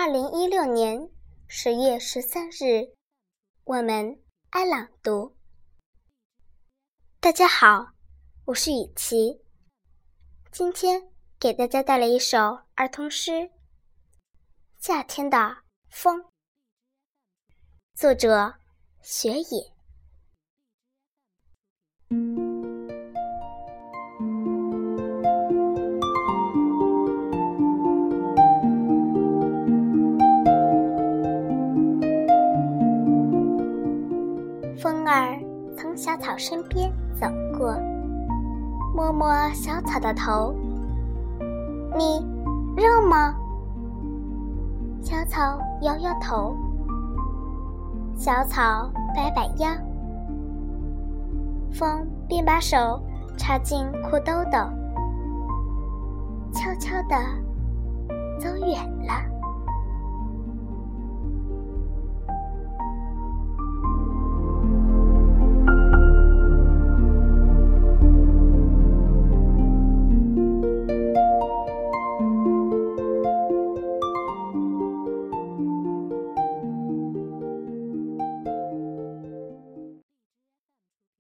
二零一六年十月十三日，我们爱朗读。大家好，我是雨琪，今天给大家带来一首儿童诗《夏天的风》，作者雪野。风儿从小草身边走过，摸摸小草的头。你热吗？小草摇摇头。小草摆摆腰。风便把手插进裤兜兜，悄悄地走远了。